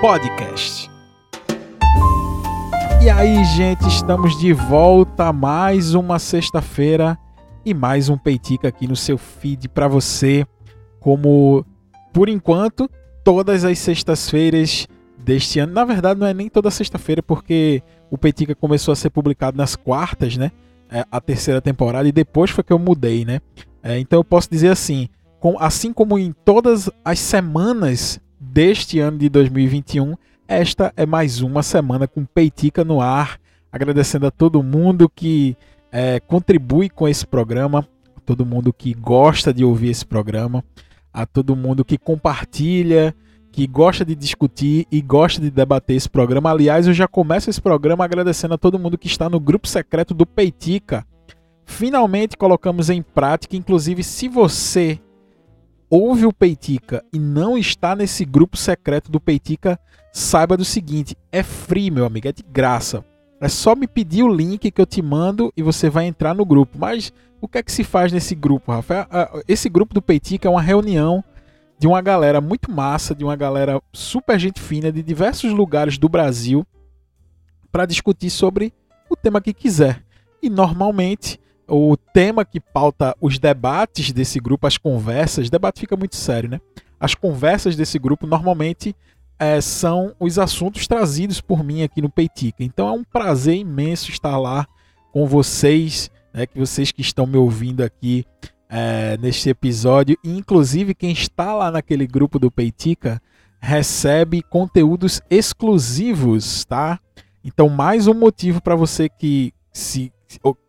Podcast. E aí, gente, estamos de volta mais uma sexta-feira e mais um Peitica aqui no seu feed para você, como por enquanto todas as sextas-feiras deste ano. Na verdade, não é nem toda sexta-feira, porque o Peitica começou a ser publicado nas quartas, né? É, a terceira temporada, e depois foi que eu mudei, né? É, então eu posso dizer assim: com, assim como em todas as semanas deste ano de 2021, esta é mais uma semana com Peitica no ar. Agradecendo a todo mundo que é, contribui com esse programa, a todo mundo que gosta de ouvir esse programa, a todo mundo que compartilha, que gosta de discutir e gosta de debater esse programa. Aliás, eu já começo esse programa agradecendo a todo mundo que está no grupo secreto do Peitica. Finalmente colocamos em prática, inclusive se você ouve o Peitica e não está nesse grupo secreto do Peitica, saiba do seguinte, é free, meu amigo, é de graça. É só me pedir o link que eu te mando e você vai entrar no grupo. Mas o que é que se faz nesse grupo, Rafael? Esse grupo do Peitica é uma reunião de uma galera muito massa, de uma galera super gente fina de diversos lugares do Brasil para discutir sobre o tema que quiser. E normalmente o tema que pauta os debates desse grupo, as conversas, debate fica muito sério, né? As conversas desse grupo normalmente é, são os assuntos trazidos por mim aqui no Peitica. Então é um prazer imenso estar lá com vocês, né, que vocês que estão me ouvindo aqui é, neste episódio. E, inclusive, quem está lá naquele grupo do Peitica recebe conteúdos exclusivos, tá? Então, mais um motivo para você que, se,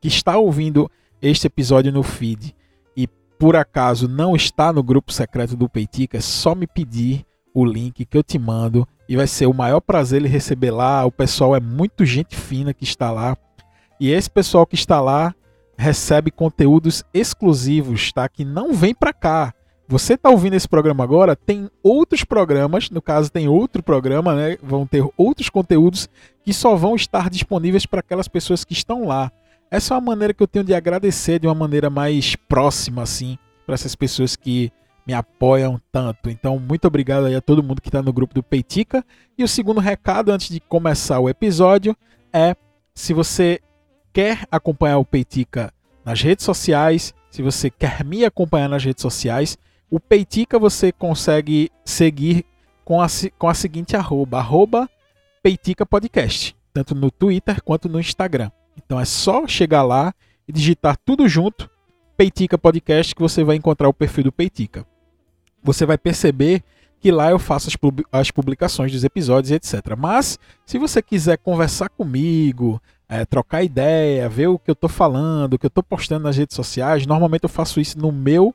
que está ouvindo este episódio no feed e por acaso não está no grupo secreto do Peitica, é só me pedir o link que eu te mando e vai ser o maior prazer ele receber lá. O pessoal é muito gente fina que está lá. E esse pessoal que está lá recebe conteúdos exclusivos, tá? Que não vem para cá. Você está ouvindo esse programa agora, tem outros programas, no caso tem outro programa, né? Vão ter outros conteúdos que só vão estar disponíveis para aquelas pessoas que estão lá. Essa é uma maneira que eu tenho de agradecer de uma maneira mais próxima, assim, para essas pessoas que me apoiam tanto. Então, muito obrigado aí a todo mundo que está no grupo do Peitica. E o segundo recado, antes de começar o episódio, é se você quer acompanhar o Peitica nas redes sociais, se você quer me acompanhar nas redes sociais, o Peitica você consegue seguir com a, com a seguinte arroba, arroba Peitica Podcast, tanto no Twitter quanto no Instagram. Então é só chegar lá e digitar tudo junto, Peitica Podcast, que você vai encontrar o perfil do Peitica. Você vai perceber que lá eu faço as publicações dos episódios, etc. Mas se você quiser conversar comigo, é, trocar ideia, ver o que eu tô falando, o que eu tô postando nas redes sociais. Normalmente eu faço isso no meu,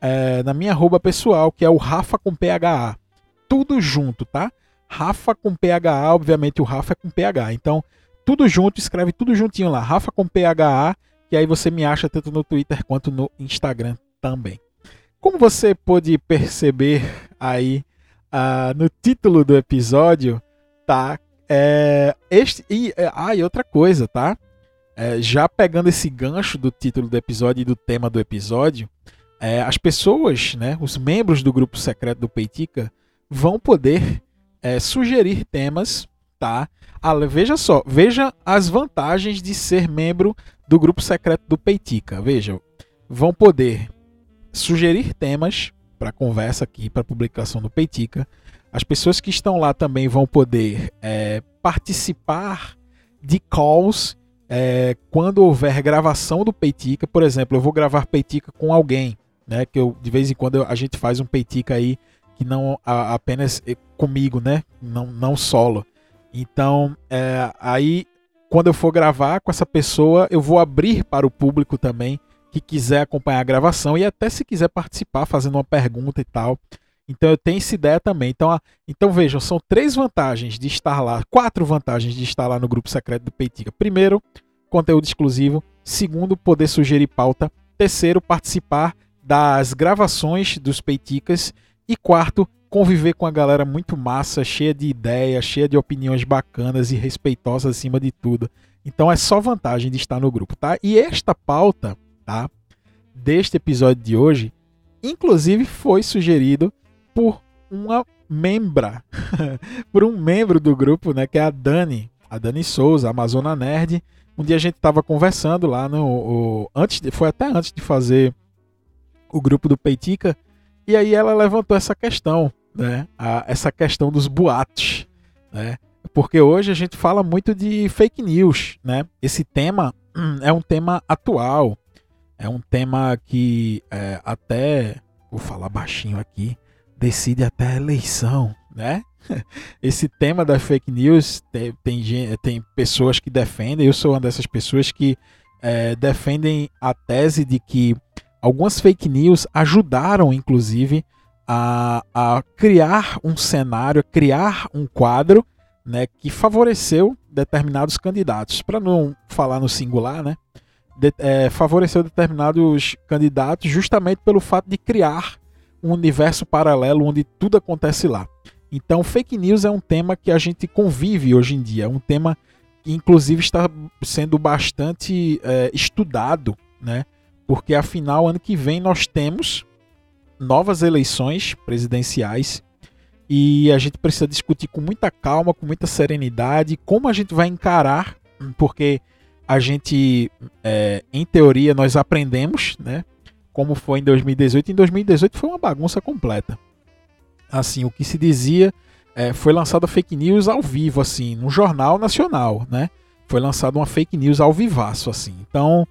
é, na minha arroba pessoal, que é o Rafa com PHA. Tudo junto, tá? Rafa com PHA, obviamente o Rafa é com PH. Então, tudo junto, escreve tudo juntinho lá, Rafa com PHA, que aí você me acha tanto no Twitter quanto no Instagram também. Como você pôde perceber aí uh, no título do episódio, tá é, este, e, é, ah, e outra coisa, tá? É, já pegando esse gancho do título do episódio e do tema do episódio, é, as pessoas, né, os membros do grupo secreto do Peitica, vão poder é, sugerir temas, Ah, veja só, veja as vantagens de ser membro do grupo secreto do Peitica. Veja, vão poder sugerir temas para conversa aqui, para publicação do Peitica as pessoas que estão lá também vão poder é, participar de calls é, quando houver gravação do Peitica. Por exemplo, eu vou gravar Peitica com alguém, né? Que eu, de vez em quando a gente faz um Peitica aí que não a, apenas é, comigo, né? Não, não solo. Então, é, aí quando eu for gravar com essa pessoa, eu vou abrir para o público também que quiser acompanhar a gravação e até se quiser participar fazendo uma pergunta e tal. Então eu tenho essa ideia também. Então, então vejam, são três vantagens de estar lá, quatro vantagens de estar lá no grupo secreto do Peitica. Primeiro, conteúdo exclusivo. Segundo, poder sugerir pauta. Terceiro, participar das gravações dos Peiticas. E quarto, conviver com a galera muito massa, cheia de ideias, cheia de opiniões bacanas e respeitosas acima de tudo. Então é só vantagem de estar no grupo, tá? E esta pauta, tá? Deste episódio de hoje, inclusive foi sugerido por uma membra, por um membro do grupo, né, que é a Dani, a Dani Souza, Amazona Nerd. Um dia a gente estava conversando lá no o, antes, de, foi até antes de fazer o grupo do Peitica, e aí ela levantou essa questão, né, a, essa questão dos boatos, né? Porque hoje a gente fala muito de fake news, né? Esse tema é um tema atual, é um tema que é, até, vou falar baixinho aqui, decide até a eleição, né? Esse tema da fake news tem, tem, tem pessoas que defendem, eu sou uma dessas pessoas que é, defendem a tese de que algumas fake news ajudaram, inclusive, a, a criar um cenário, criar um quadro né, que favoreceu determinados candidatos. Para não falar no singular, né, de, é, favoreceu determinados candidatos justamente pelo fato de criar um universo paralelo onde tudo acontece lá. Então, fake news é um tema que a gente convive hoje em dia, é um tema que inclusive está sendo bastante é, estudado, né? Porque afinal, ano que vem nós temos novas eleições presidenciais e a gente precisa discutir com muita calma, com muita serenidade, como a gente vai encarar, porque a gente, é, em teoria, nós aprendemos, né? Como foi em 2018. Em 2018 foi uma bagunça completa. Assim, o que se dizia é, foi lançada fake news ao vivo, assim, no jornal nacional, né? Foi lançada uma fake news ao vivaço, assim. Então,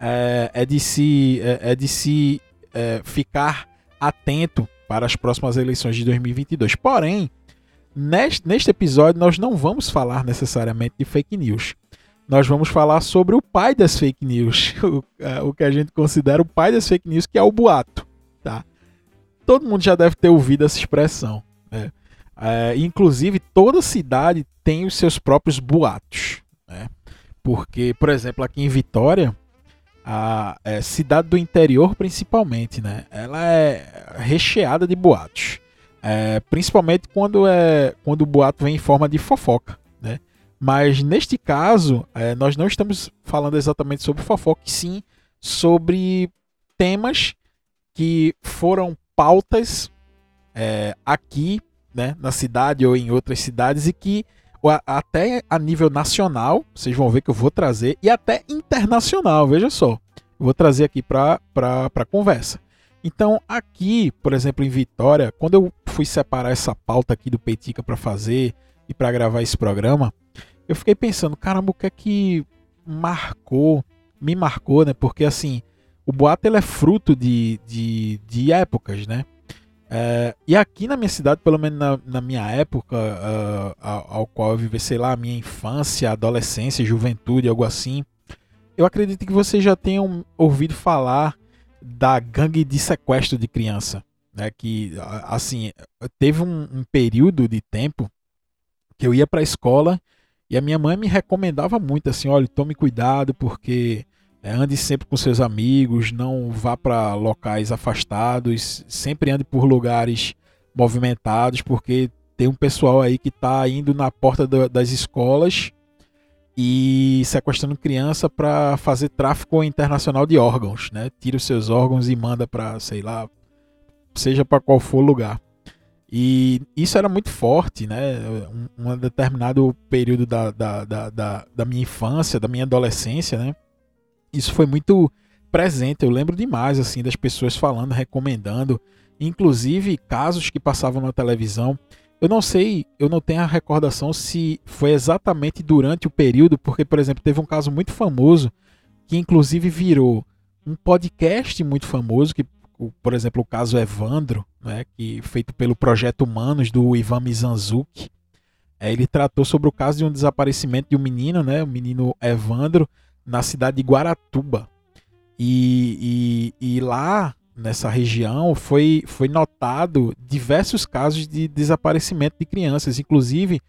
é, é de se, é, é de se é, ficar atento para as próximas eleições de 2022. Porém, neste, neste episódio nós não vamos falar necessariamente de fake news. Nós vamos falar sobre o pai das fake news, o, é, o que a gente considera o pai das fake news, que é o boato. Tá? Todo mundo já deve ter ouvido essa expressão. Né? É, inclusive, toda cidade tem os seus próprios boatos. Né? Porque, por exemplo, aqui em Vitória, a é, cidade do interior principalmente, né? Ela é recheada de boatos. É, principalmente quando é quando o boato vem em forma de fofoca, né? Mas neste caso, é, nós não estamos falando exatamente sobre fofoca, sim sobre temas que foram pautas é, aqui, né, na cidade ou em outras cidades e que até a nível nacional, vocês vão ver que eu vou trazer, e até internacional, veja só. Vou trazer aqui para a conversa. Então, aqui, por exemplo, em Vitória, quando eu fui separar essa pauta aqui do Peitica para fazer e para gravar esse programa, eu fiquei pensando, caramba, o que é que marcou, me marcou, né? Porque assim, o boato ele é fruto de, de, de épocas, né? É, e aqui na minha cidade, pelo menos na, na minha época, uh, ao, ao, qual eu vivi, sei lá, a minha infância, adolescência, juventude, algo assim, eu acredito que vocês já tenham ouvido falar da gangue de sequestro de criança, né? Que, assim, teve um, um período de tempo que eu ia para a escola e a minha mãe me recomendava muito assim, olha, tome cuidado porque é, ande sempre com seus amigos, não vá para locais afastados, sempre ande por lugares movimentados, porque tem um pessoal aí que está indo na porta do, das escolas e sequestrando criança para fazer tráfico internacional de órgãos, né? Tira os seus órgãos e manda para, sei lá, seja para qual for lugar. E isso era muito forte, né? Um, um determinado período da, da, da, da, da minha infância, da minha adolescência, né? Isso foi muito presente. Eu lembro demais assim das pessoas falando, recomendando, inclusive casos que passavam na televisão. Eu não sei, eu não tenho a recordação se foi exatamente durante o período, porque por exemplo, teve um caso muito famoso que inclusive virou um podcast muito famoso que por exemplo, o caso Evandro, né, que feito pelo Projeto Humanos do Ivan Mizanzuki. É, ele tratou sobre o caso de um desaparecimento de um menino, né, o menino Evandro, na cidade de Guaratuba. E, e, e, lá, nessa região, foi, foi notado diversos casos de desaparecimento de crianças, inclusive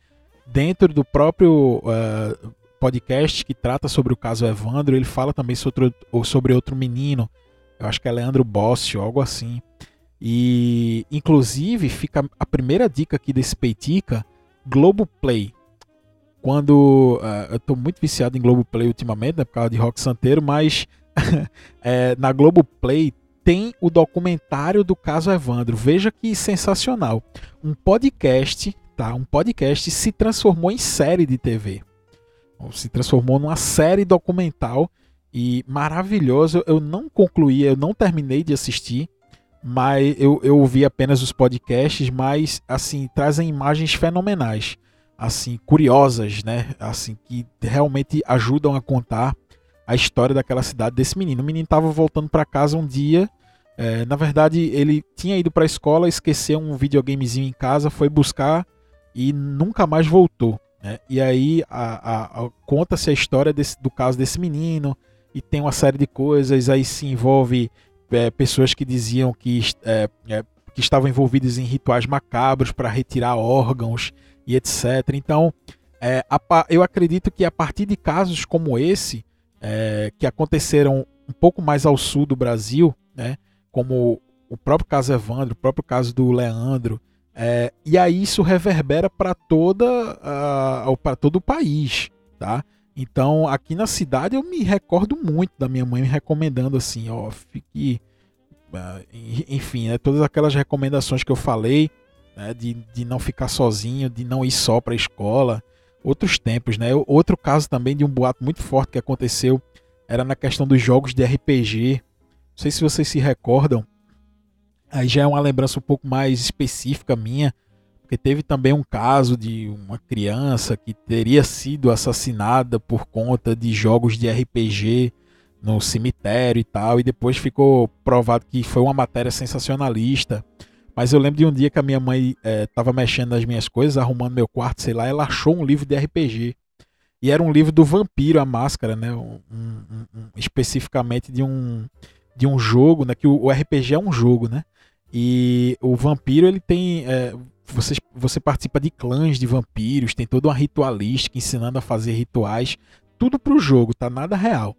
dentro do próprio uh, podcast que trata sobre o caso Evandro, ele fala também sobre, sobre outro menino, eu acho que é Leandro Bossi, algo assim. E, inclusive, fica a primeira dica aqui desse Peitica, Globoplay quando uh, eu tô muito viciado em Globoplay ultimamente, né, por causa de Rock Santeiro, mas é, na Globoplay tem o documentário do caso Evandro. Veja que sensacional. Um podcast, tá? Um podcast se transformou em série de TV. Se transformou numa série documental e maravilhoso. Eu não concluí, eu não terminei de assistir, mas eu, eu ouvi apenas os podcasts, mas assim, trazem imagens fenomenais, assim, curiosas, né? Assim, que realmente ajudam a contar a história daquela cidade desse menino. O menino estava voltando para casa um dia. É, na verdade, ele tinha ido para a escola, esqueceu um videogamezinho em casa, foi buscar e nunca mais voltou. Né? E aí conta-se a história desse, do caso desse menino e tem uma série de coisas. Aí se envolve é, pessoas que diziam que, é, é que estavam envolvidas em rituais macabros para retirar órgãos e etc. Então, é, a, eu acredito que a partir de casos como esse, é, que aconteceram um pouco mais ao sul do Brasil, né, como o próprio caso Evandro, o próprio caso do Leandro, é, e aí isso reverbera para toda uh, para todo o país, tá? Então aqui na cidade eu me recordo muito da minha mãe me recomendando assim, ó, fique, enfim, né, todas aquelas recomendações que eu falei, né, de, de não ficar sozinho, de não ir só para a escola, outros tempos, né? Outro caso também de um boato muito forte que aconteceu era na questão dos jogos de RPG. Não sei se vocês se recordam. Aí já é uma lembrança um pouco mais específica minha, porque teve também um caso de uma criança que teria sido assassinada por conta de jogos de RPG no cemitério e tal, e depois ficou provado que foi uma matéria sensacionalista. Mas eu lembro de um dia que a minha mãe estava é, mexendo nas minhas coisas, arrumando meu quarto, sei lá, ela achou um livro de RPG. E era um livro do Vampiro, a Máscara, né? Um, um, um, especificamente de um, de um jogo, né? Que o, o, RPG é um jogo, né? E o Vampiro, ele tem... É, você, você participa de clãs de vampiros, tem toda uma ritualística ensinando a fazer rituais. Tudo pro jogo, tá? Nada real.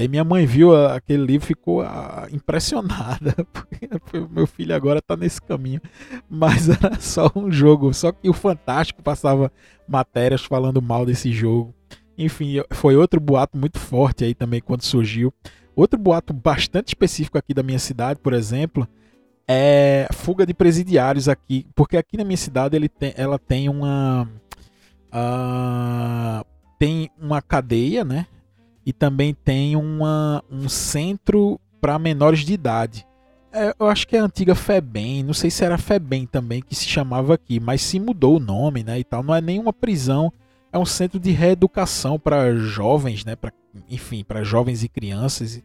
E aí minha mãe viu aquele livro ficou ah, impressionada, porque meu filho agora está nesse caminho. Mas era só um jogo, só que o Fantástico passava matérias falando mal desse jogo. Enfim, foi outro boato muito forte aí também quando surgiu. Outro boato bastante específico aqui da minha cidade, por exemplo, é fuga de presidiários aqui, porque aqui na minha cidade ele tem, ela tem uma uh, tem uma cadeia, né? E também tem uma, um centro para menores de idade. É, eu acho que é a antiga FEBEM, não sei se era FEBEM também que se chamava aqui, mas se mudou o nome, né, e tal. Não é nenhuma prisão, é um centro de reeducação para jovens, né, pra, enfim, para jovens e crianças.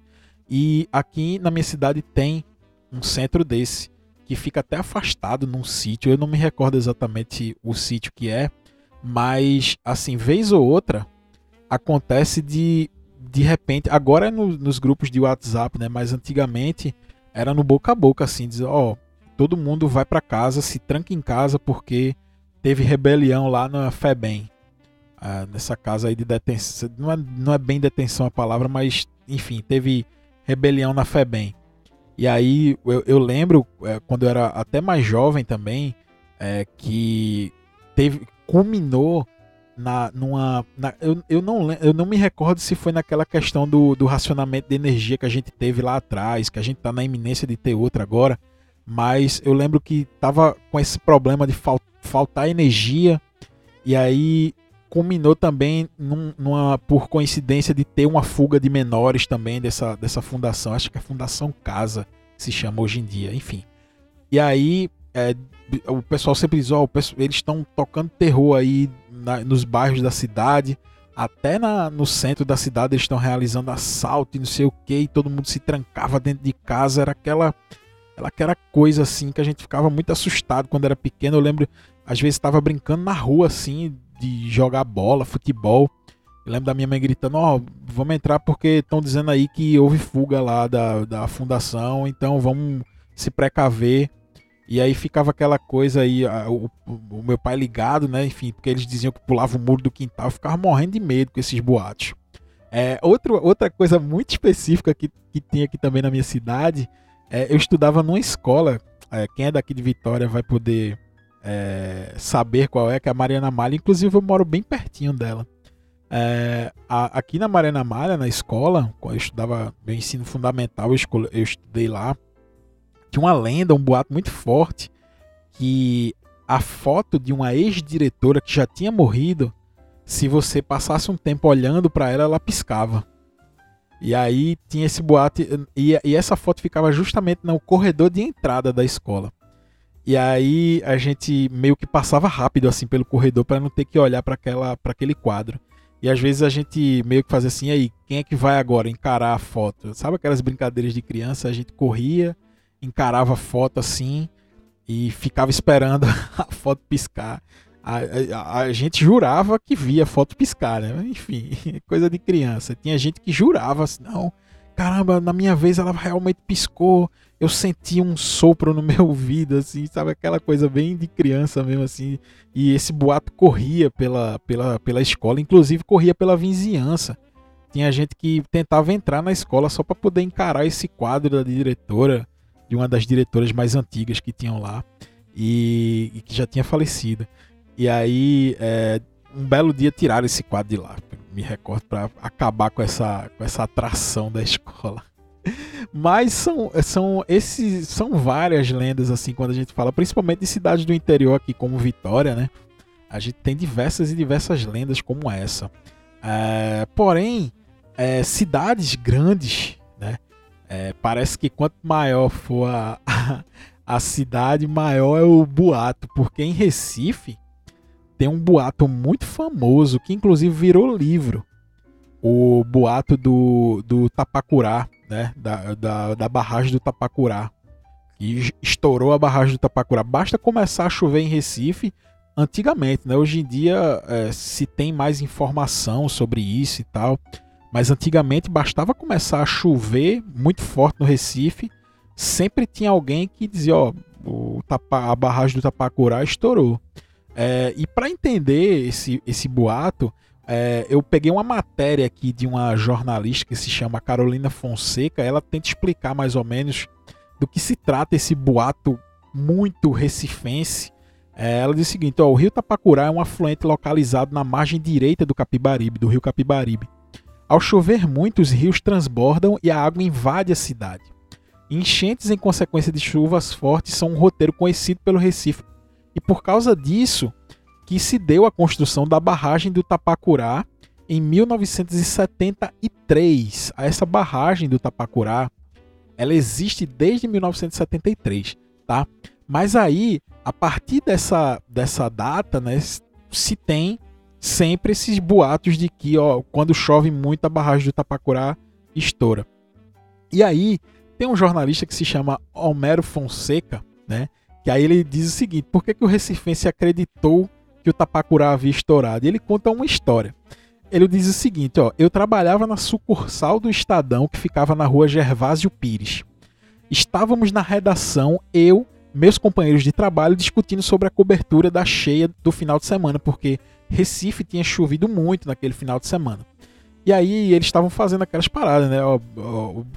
E aqui na minha cidade tem um centro desse que fica até afastado num sítio. Eu não me recordo exatamente o sítio que é, mas assim, vez ou outra acontece de de repente, agora é no, nos grupos de WhatsApp, né? Mas antigamente era no boca a boca, assim, dizer, ó, oh, todo mundo vai para casa, se tranca em casa porque teve rebelião lá na FEBEM. Ah, nessa casa aí de detenção. Não é, não é bem detenção a palavra, mas enfim, teve rebelião na FEBEM. E aí eu, eu lembro, é, quando eu era até mais jovem também, é, que teve culminou na, numa, na, eu, eu, não, eu não me recordo se foi naquela questão do, do racionamento de energia que a gente teve lá atrás, que a gente está na iminência de ter outra agora, mas eu lembro que tava com esse problema de fal, faltar energia e aí culminou também num, numa, por coincidência de ter uma fuga de menores também dessa, dessa fundação, acho que é a Fundação Casa se chama hoje em dia, enfim. E aí é, o pessoal sempre diz, ó, eles estão tocando terror aí na, nos bairros da cidade, até na, no centro da cidade eles estão realizando assalto e não sei o que, e todo mundo se trancava dentro de casa, era aquela, aquela coisa assim que a gente ficava muito assustado quando era pequeno. Eu lembro, às vezes estava brincando na rua assim, de jogar bola, futebol. Eu lembro da minha mãe gritando: Ó, oh, vamos entrar porque estão dizendo aí que houve fuga lá da, da fundação, então vamos se precaver. E aí ficava aquela coisa aí, a, o, o, meu pai ligado, né? Enfim, porque eles diziam que pulava o muro do quintal, eu ficava morrendo de medo com esses boatos. É, outro, outra coisa muito específica que, que tinha aqui também na minha cidade, é, eu estudava numa escola, é, quem é daqui de Vitória vai poder é, saber qual é, que é a Mariana Malha, inclusive eu moro bem pertinho dela. É, a, aqui na Mariana Malha, na escola, quando eu estudava meu ensino fundamental, eu, eu estudei lá, tinha uma lenda, um boato muito forte que a foto de uma ex-diretora que já tinha morrido, se você passasse um tempo olhando para ela, ela piscava. E aí tinha esse boato e, e essa foto ficava justamente no corredor de entrada da escola. E aí a gente meio que passava rápido assim pelo corredor para não ter que olhar para aquela para aquele quadro. E às vezes a gente meio que fazia assim, aí, quem é que vai agora encarar a foto? Sabe aquelas brincadeiras de criança? A gente corria, encarava a foto assim e ficava esperando a foto piscar. A, a, a, gente jurava que via a foto piscar, né? Enfim, coisa de criança. Tinha gente que jurava assim, não, caramba, na minha vez ela realmente piscou. Eu senti um sopro no meu ouvido, assim, sabe? Aquela coisa bem de criança mesmo, assim. E esse boato corria pela, pela, pela escola, inclusive corria pela vizinhança. Tinha gente que tentava entrar na escola só para poder encarar esse quadro da diretora, de uma das diretoras mais antigas que tinham lá, e, e que já tinha falecido. E aí, é, um belo dia tiraram esse quadro de lá me recordo para acabar com essa, com essa atração da escola. Mas são, são, esses, são várias lendas, assim, quando a gente fala, principalmente de cidades do interior aqui, como Vitória, né? A gente tem diversas e diversas lendas como essa. É, porém, é, cidades grandes? É, parece que quanto maior for a, a cidade, maior é o boato. Porque em Recife, tem um boato muito famoso que inclusive virou livro. O boato do, do Tapacurá, né? Da, da, da barragem do Tapacurá. E estourou a barragem do Tapacurá. Basta começar a chover em Recife. Antigamente, né? Hoje em dia é, se tem mais informação sobre isso e tal. Mas antigamente bastava começar a chover muito forte no Recife. Sempre tinha alguém que dizia: Ó, o tapa, a barragem do Tapacurá estourou. É, e para entender esse, esse boato, é, eu peguei uma matéria aqui de uma jornalista que se chama Carolina Fonseca. Ela tenta explicar mais ou menos do que se trata esse boato muito recifense. É, ela diz o seguinte: ó, o rio Tapacurá é um afluente localizado na margem direita do Capibaribe, do rio Capibaribe. Ao chover muito, os rios transbordam e a água invade a cidade. Enchentes em consequência de chuvas fortes são um roteiro conhecido pelo Recife e por causa disso que se deu a construção da barragem do Tapacurá em 1973. Essa barragem do Tapacurá, ela existe desde 1973, tá? Mas aí, a partir dessa, dessa data, né, se tem sempre esses boatos de que, ó, quando chove muito a barragem do Tapacurá estoura. E aí, tem um jornalista que se chama Homero Fonseca, né? Que aí ele diz o seguinte: por que, que o Recifense acreditou que o Tapacurá havia estourado? E ele conta uma história. Ele diz o seguinte: ó, eu trabalhava na sucursal do Estadão que ficava na rua Gervásio Pires. Estávamos na redação, eu, meus companheiros de trabalho, discutindo sobre a cobertura da cheia do final de semana, porque Recife tinha chovido muito naquele final de semana. E aí eles estavam fazendo aquelas paradas, né?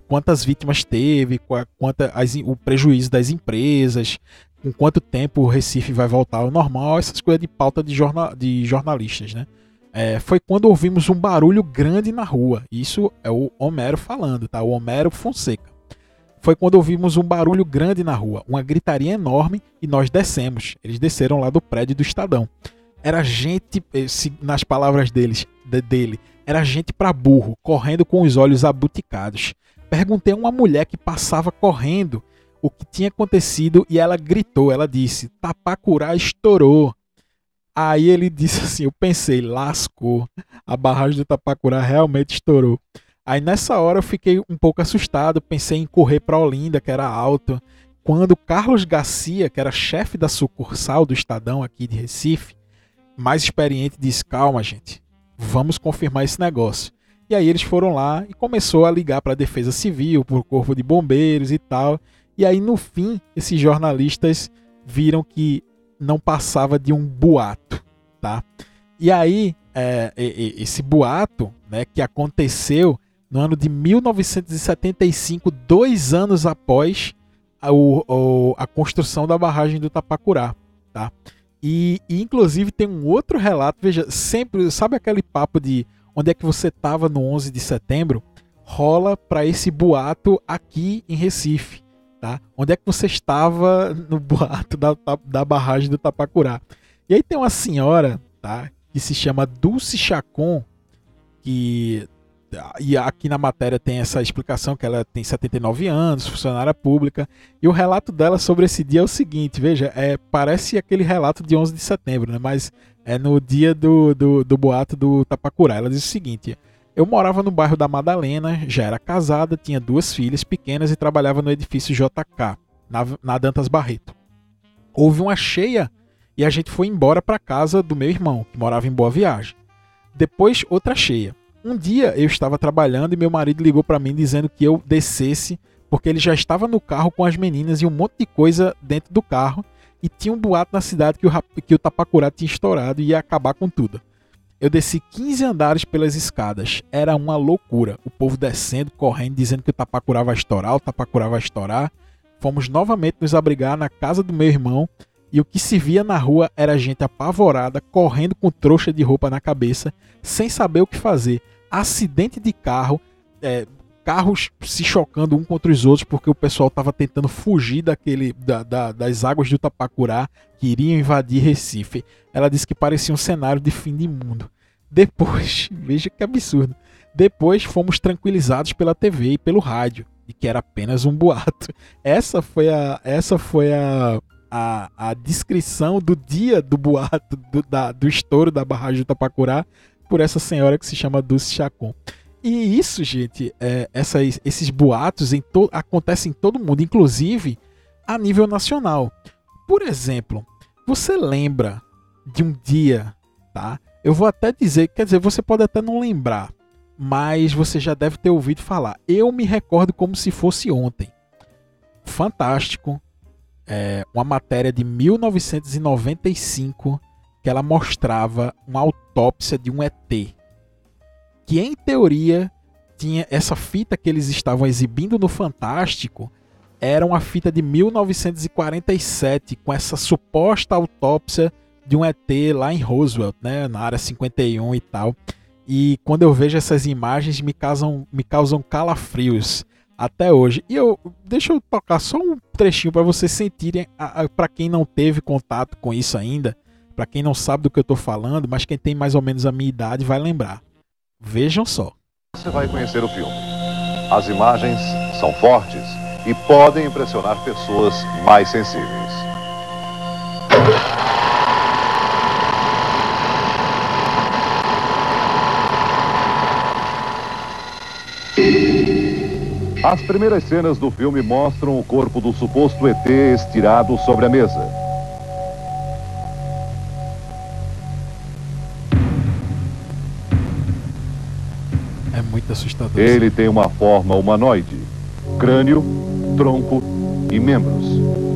Quantas vítimas teve, quanta, as, o prejuízo das empresas, com quanto tempo o Recife vai voltar ao normal, essas coisas de pauta de, jornal, de jornalistas, né? É, foi quando ouvimos um barulho grande na rua. Isso é o Homero falando, tá? O Homero Fonseca. Foi quando ouvimos um barulho grande na rua, uma gritaria enorme e nós descemos. Eles desceram lá do prédio do Estadão. Era gente, eh, nas palavras deles, de, dele, era gente para burro, correndo com os olhos abuticados. Perguntei a uma mulher que passava correndo o que tinha acontecido e ela gritou, ela disse: Tapacurá estourou. Aí ele disse assim: Eu pensei, lascou, a barragem do Tapacurá realmente estourou. Aí nessa hora eu fiquei um pouco assustado, pensei em correr para Olinda, que era alto. Quando Carlos Garcia, que era chefe da sucursal do Estadão aqui de Recife, mais experiente, disse: Calma, gente, vamos confirmar esse negócio. E aí eles foram lá e começou a ligar para a Defesa Civil, para o Corpo de Bombeiros e tal. E aí, no fim, esses jornalistas viram que não passava de um boato, tá? E aí, é, esse boato, né, que aconteceu no ano de 1975, dois anos após a, o, a construção da barragem do Tapacurá, tá? E, e, inclusive tem um outro relato, veja, sempre, sabe aquele papo de onde é que você estava no 11 de setembro? Rola para esse boato aqui em Recife tá? Onde é que você estava no boato da, da barragem do Tapacurá? E aí tem uma senhora, tá? Que se chama Dulce Chacon, que e aqui na matéria tem essa explicação que ela tem 79 anos, funcionária pública, e o relato dela sobre esse dia é o seguinte, veja, é, parece aquele relato de 11 de setembro, né, mas é no dia do, do, do boato do Tapacurá. Ela diz o seguinte, eu morava no bairro da Madalena, já era casada, tinha duas filhas pequenas e trabalhava no edifício JK, na, na Dantas Barreto. Houve uma cheia e a gente foi embora para casa do meu irmão, que morava em Boa Viagem. Depois, outra cheia. Um dia eu estava trabalhando e meu marido ligou para mim dizendo que eu descesse porque ele já estava no carro com as meninas e um monte de coisa dentro do carro e tinha um boato na cidade que o, que o Tapacurá tinha estourado e ia acabar com tudo. Eu desci 15 andares pelas escadas. Era uma loucura. O povo descendo, correndo, dizendo que o Tapacurá vai estourar, o Tapacurá vai estourar. Fomos novamente nos abrigar na casa do meu irmão e o que se via na rua era gente apavorada, correndo com trouxa de roupa na cabeça, sem saber o que fazer. Acidente de carro, é, carros se chocando um contra os outros porque o pessoal estava tentando fugir daquele da, da, das águas do Tapacurá que iriam invadir Recife. Ela disse que parecia um cenário de fim de mundo. Depois, veja que absurdo. Depois fomos tranquilizados pela TV e pelo rádio de que era apenas um boato. Essa foi a essa foi a a, a descrição do dia do boato, do, da, do estouro da barragem do Tapacurá, por essa senhora que se chama Dulce Chacon. E isso, gente, é, essas, esses boatos em to, acontecem em todo mundo, inclusive a nível nacional. Por exemplo, você lembra de um dia, tá? Eu vou até dizer, quer dizer, você pode até não lembrar, mas você já deve ter ouvido falar. Eu me recordo como se fosse ontem. Fantástico, é, uma matéria de 1995 que ela mostrava uma autópsia de um ET. Que em teoria tinha essa fita que eles estavam exibindo no Fantástico era uma fita de 1947 com essa suposta autópsia de um ET lá em Roswell, né, na área 51 e tal. E quando eu vejo essas imagens me causam, me causam calafrios até hoje. E eu deixa eu tocar só um trechinho para vocês sentirem, para quem não teve contato com isso ainda, para quem não sabe do que eu estou falando, mas quem tem mais ou menos a minha idade vai lembrar. Vejam só. Você vai conhecer o filme. As imagens são fortes e podem impressionar pessoas mais sensíveis. As primeiras cenas do filme mostram o corpo do suposto ET estirado sobre a mesa. É muito assustador. Ele tem uma forma humanoide: crânio, tronco e membros.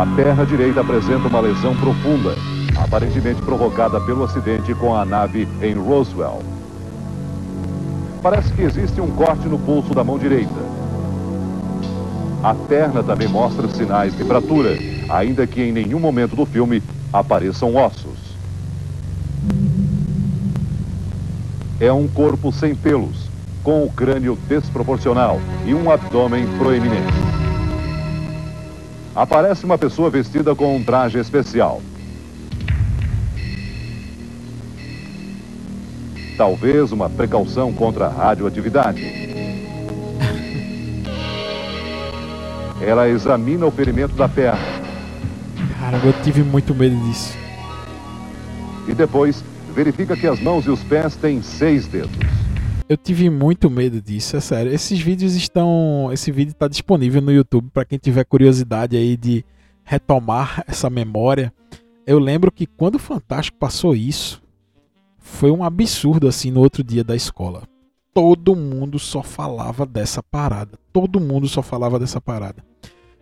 A perna direita apresenta uma lesão profunda, aparentemente provocada pelo acidente com a nave em Roswell. Parece que existe um corte no pulso da mão direita. A perna também mostra sinais de fratura, ainda que em nenhum momento do filme apareçam ossos. É um corpo sem pelos, com o crânio desproporcional e um abdômen proeminente aparece uma pessoa vestida com um traje especial. Talvez uma precaução contra a radioatividade. Ela examina o ferimento da perna. Caramba, eu tive muito medo disso. E depois verifica que as mãos e os pés têm seis dedos. Eu tive muito medo disso, é sério. Esses vídeos estão. Esse vídeo está disponível no YouTube para quem tiver curiosidade aí de retomar essa memória. Eu lembro que quando o Fantástico passou isso, foi um absurdo assim no outro dia da escola. Todo mundo só falava dessa parada. Todo mundo só falava dessa parada.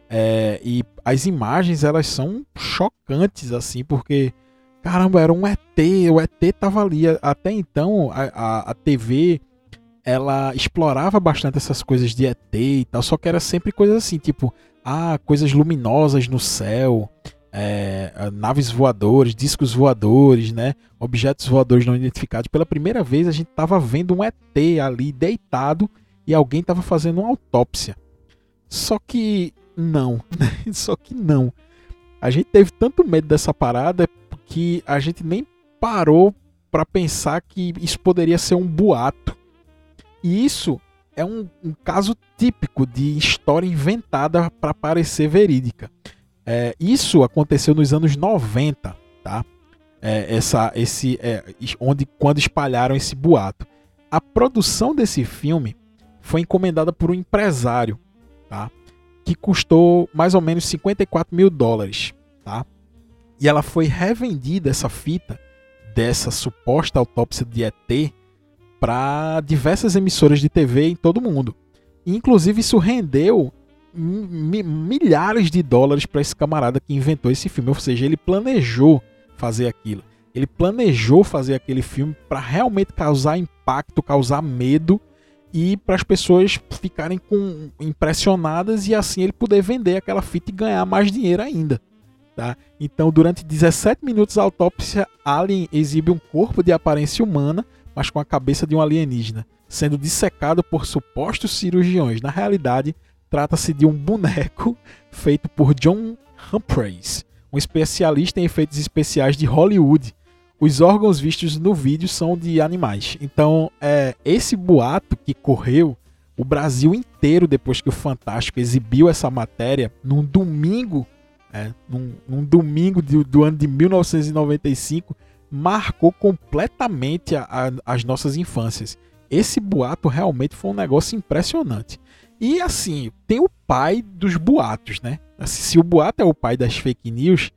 É, e as imagens elas são chocantes assim, porque caramba, era um ET, o ET tava ali. Até então a, a, a TV ela explorava bastante essas coisas de ET e tal, só que era sempre coisas assim, tipo, ah, coisas luminosas no céu é, naves voadores, discos voadores, né, objetos voadores não identificados. Pela primeira vez a gente estava vendo um ET ali deitado e alguém estava fazendo uma autópsia. Só que não, só que não. A gente teve tanto medo dessa parada que a gente nem parou para pensar que isso poderia ser um boato. E isso é um, um caso típico de história inventada para parecer verídica. É, isso aconteceu nos anos 90, tá? É, essa, esse, é, onde, quando espalharam esse boato. A produção desse filme foi encomendada por um empresário, tá? Que custou mais ou menos 54 mil dólares, tá? E ela foi revendida, essa fita, dessa suposta autópsia de ET, para diversas emissoras de TV em todo o mundo. inclusive, isso rendeu milhares de dólares para esse camarada que inventou esse filme. Ou seja, ele planejou fazer aquilo. Ele planejou fazer aquele filme para realmente causar impacto, causar medo e para as pessoas ficarem com, impressionadas e assim ele poder vender aquela fita e ganhar mais dinheiro ainda. Tá? Então, durante 17 minutos, a autópsia Alien exibe um corpo de aparência humana, mas com a cabeça de um alienígena, sendo dissecado por supostos cirurgiões. Na realidade, Trata-se de um boneco feito por John Humphreys, um especialista em efeitos especiais de Hollywood. Os órgãos vistos no vídeo são de animais. Então, é, esse boato que correu o Brasil inteiro depois que o Fantástico exibiu essa matéria num domingo, é, num, num, domingo do ano de 1995, marcou completamente a, a, as nossas infâncias. Esse boato realmente foi um negócio impressionante. E assim, tem o pai dos boatos, né? Assim, se o boato é o pai das fake news,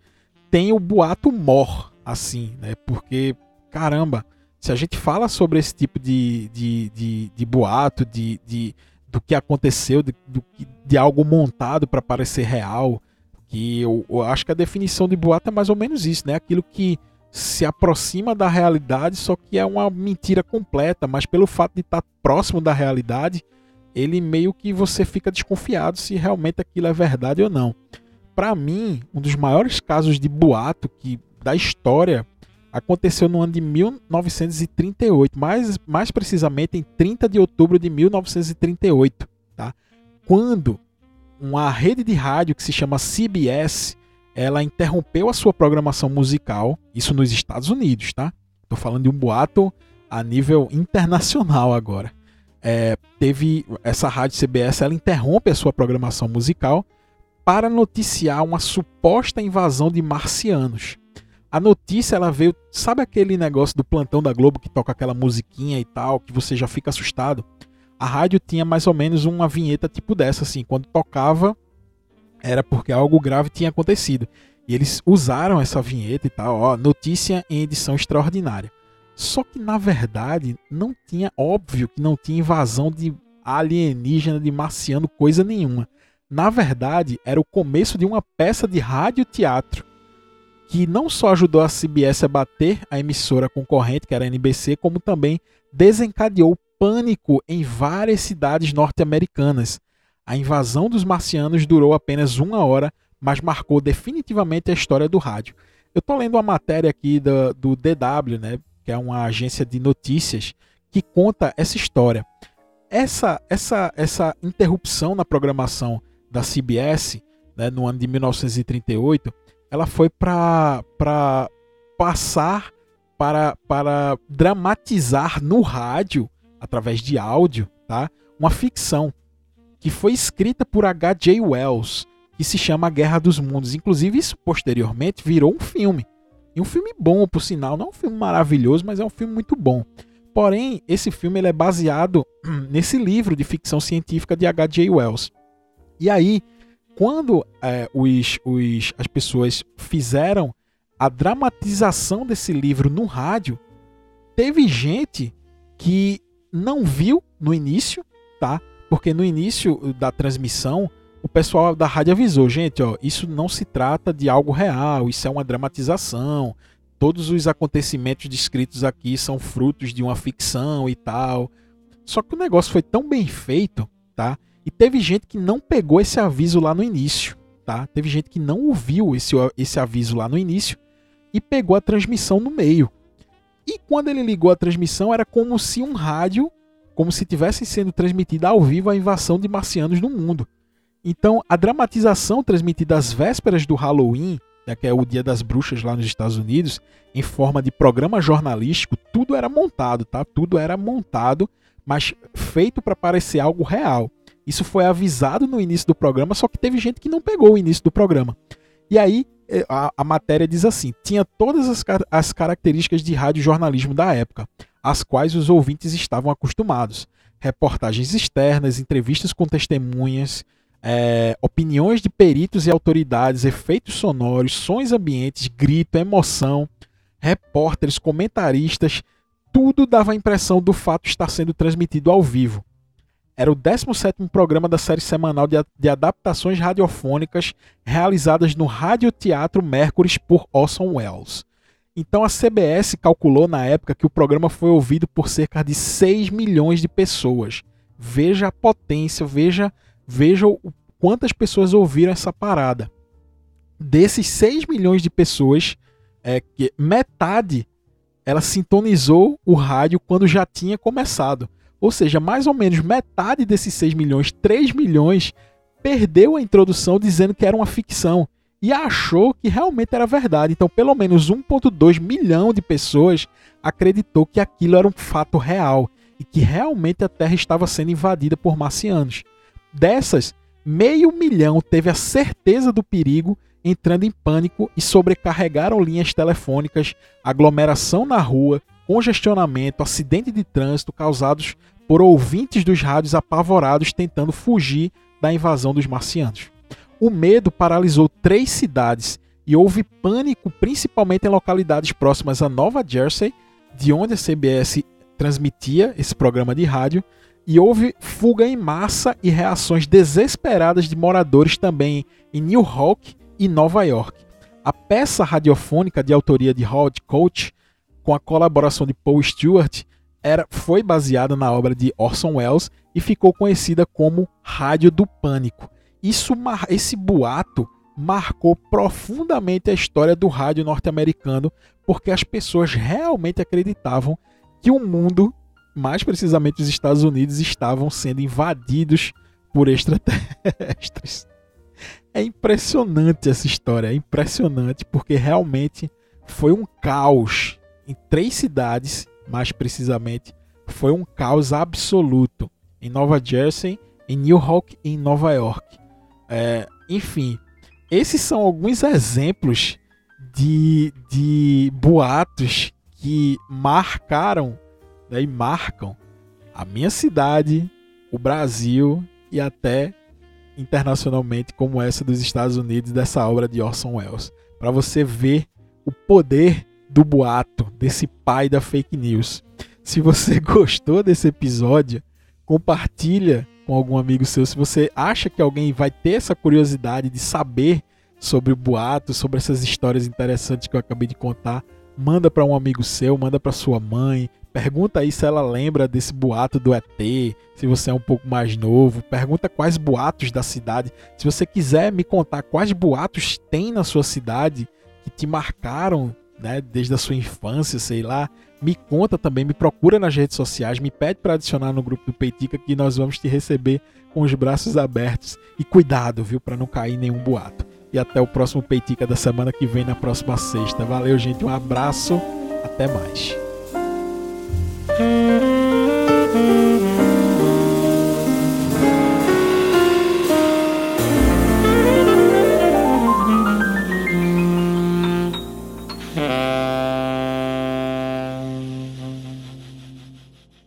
tem o boato mor, assim, né? Porque, caramba, se a gente fala sobre esse tipo de, de, de, de boato, de, de, do que aconteceu, de, do, de algo montado para parecer real, que eu, eu, acho que a definição de boato é mais ou menos isso, né? Aquilo que se aproxima da realidade, só que é uma mentira completa, mas pelo fato de estar próximo da realidade, ele meio que você fica desconfiado se realmente aquilo é verdade ou não. Para mim, um dos maiores casos de boato que da história aconteceu no ano de 1938, mais, mais precisamente em 30 de outubro de 1938, tá? Quando uma rede de rádio que se chama CBS, ela interrompeu a sua programação musical, isso nos Estados Unidos, tá? Tô falando de um boato a nível internacional agora é, teve essa rádio CBS, ela interrompe a sua programação musical para noticiar uma suposta invasão de marcianos. A notícia ela veio, sabe aquele negócio do plantão da Globo que toca aquela musiquinha e tal, que você já fica assustado? A rádio tinha mais ou menos uma vinheta tipo dessa assim, quando tocava era porque algo grave tinha acontecido. E eles usaram essa vinheta e tal, ó, notícia em edição extraordinária. Só que na verdade não tinha, óbvio que não tinha invasão de alienígena, de marciano, coisa nenhuma. Na verdade, era o começo de uma peça de rádio-teatro que não só ajudou a CBS a bater a emissora concorrente, que era a NBC, como também desencadeou pânico em várias cidades norte-americanas. A invasão dos marcianos durou apenas uma hora, mas marcou definitivamente a história do rádio. Eu estou lendo uma matéria aqui do, do DW, né, que é uma agência de notícias que conta essa história. Essa, essa, essa interrupção na programação da CBS, né, no ano de 1938, ela foi para passar para, para dramatizar no rádio, através de áudio, tá? uma ficção que foi escrita por H.J. Wells, que se chama A Guerra dos Mundos. Inclusive, isso posteriormente virou um filme. E um filme bom, por sinal, não é um filme maravilhoso, mas é um filme muito bom. Porém, esse filme ele é baseado nesse livro de ficção científica de H.J. Wells. E aí, quando é, os, os, as pessoas fizeram a dramatização desse livro no rádio, teve gente que não viu no início, tá? Porque no início da transmissão o pessoal da rádio avisou, gente, ó, isso não se trata de algo real, isso é uma dramatização. Todos os acontecimentos descritos aqui são frutos de uma ficção e tal. Só que o negócio foi tão bem feito, tá? E teve gente que não pegou esse aviso lá no início, tá? Teve gente que não ouviu esse, esse aviso lá no início e pegou a transmissão no meio. E quando ele ligou a transmissão, era como se um rádio, como se tivesse sendo transmitida ao vivo a invasão de marcianos no mundo. Então, a dramatização transmitida às vésperas do Halloween, né, que é o Dia das Bruxas lá nos Estados Unidos, em forma de programa jornalístico, tudo era montado, tá? Tudo era montado, mas feito para parecer algo real. Isso foi avisado no início do programa, só que teve gente que não pegou o início do programa. E aí é, a, a matéria diz assim: tinha todas as, as características de rádio jornalismo da época, às quais os ouvintes estavam acostumados. Reportagens externas, entrevistas com testemunhas, é, opiniões de peritos e autoridades, efeitos sonoros, sons ambientes, grito, emoção, repórteres, comentaristas, tudo dava a impressão do fato estar sendo transmitido ao vivo. Era o 17º programa da série semanal de, de adaptações radiofônicas realizadas no Radioteatro Mercury por Orson Welles. Então a CBS calculou na época que o programa foi ouvido por cerca de 6 milhões de pessoas. Veja a potência, veja, veja o, quantas pessoas ouviram essa parada. Desses 6 milhões de pessoas, é que metade ela sintonizou o rádio quando já tinha começado. Ou seja, mais ou menos metade desses 6 milhões, 3 milhões, perdeu a introdução dizendo que era uma ficção e achou que realmente era verdade. Então, pelo menos 1,2 milhão de pessoas acreditou que aquilo era um fato real e que realmente a Terra estava sendo invadida por marcianos. Dessas, meio milhão teve a certeza do perigo, entrando em pânico e sobrecarregaram linhas telefônicas, aglomeração na rua, congestionamento, acidente de trânsito causados por ouvintes dos rádios apavorados tentando fugir da invasão dos marcianos. O medo paralisou três cidades e houve pânico principalmente em localidades próximas a Nova Jersey, de onde a CBS transmitia esse programa de rádio, e houve fuga em massa e reações desesperadas de moradores também em New York e Nova York. A peça radiofônica de autoria de Howard Coach com a colaboração de Paul Stewart, era, foi baseada na obra de Orson Welles e ficou conhecida como Rádio do Pânico. Isso, esse boato marcou profundamente a história do rádio norte-americano, porque as pessoas realmente acreditavam que o mundo, mais precisamente os Estados Unidos, estavam sendo invadidos por extraterrestres. É impressionante essa história, é impressionante porque realmente foi um caos em três cidades, mais precisamente, foi um caos absoluto. Em Nova Jersey, em New York e em Nova York. É, enfim, esses são alguns exemplos de, de boatos que marcaram né, e marcam a minha cidade, o Brasil e até internacionalmente como essa dos Estados Unidos dessa obra de Orson Welles, para você ver o poder do boato, desse pai da fake news. Se você gostou desse episódio, compartilha com algum amigo seu. Se você acha que alguém vai ter essa curiosidade de saber sobre o boato, sobre essas histórias interessantes que eu acabei de contar, manda para um amigo seu, manda para sua mãe, Pergunta aí se ela lembra desse boato do ET, se você é um pouco mais novo. Pergunta quais boatos da cidade. Se você quiser me contar quais boatos tem na sua cidade que te marcaram né, desde a sua infância, sei lá, me conta também, me procura nas redes sociais, me pede para adicionar no grupo do Peitica que nós vamos te receber com os braços abertos. E cuidado, viu, para não cair nenhum boato. E até o próximo Peitica da semana que vem, na próxima sexta. Valeu, gente, um abraço, até mais.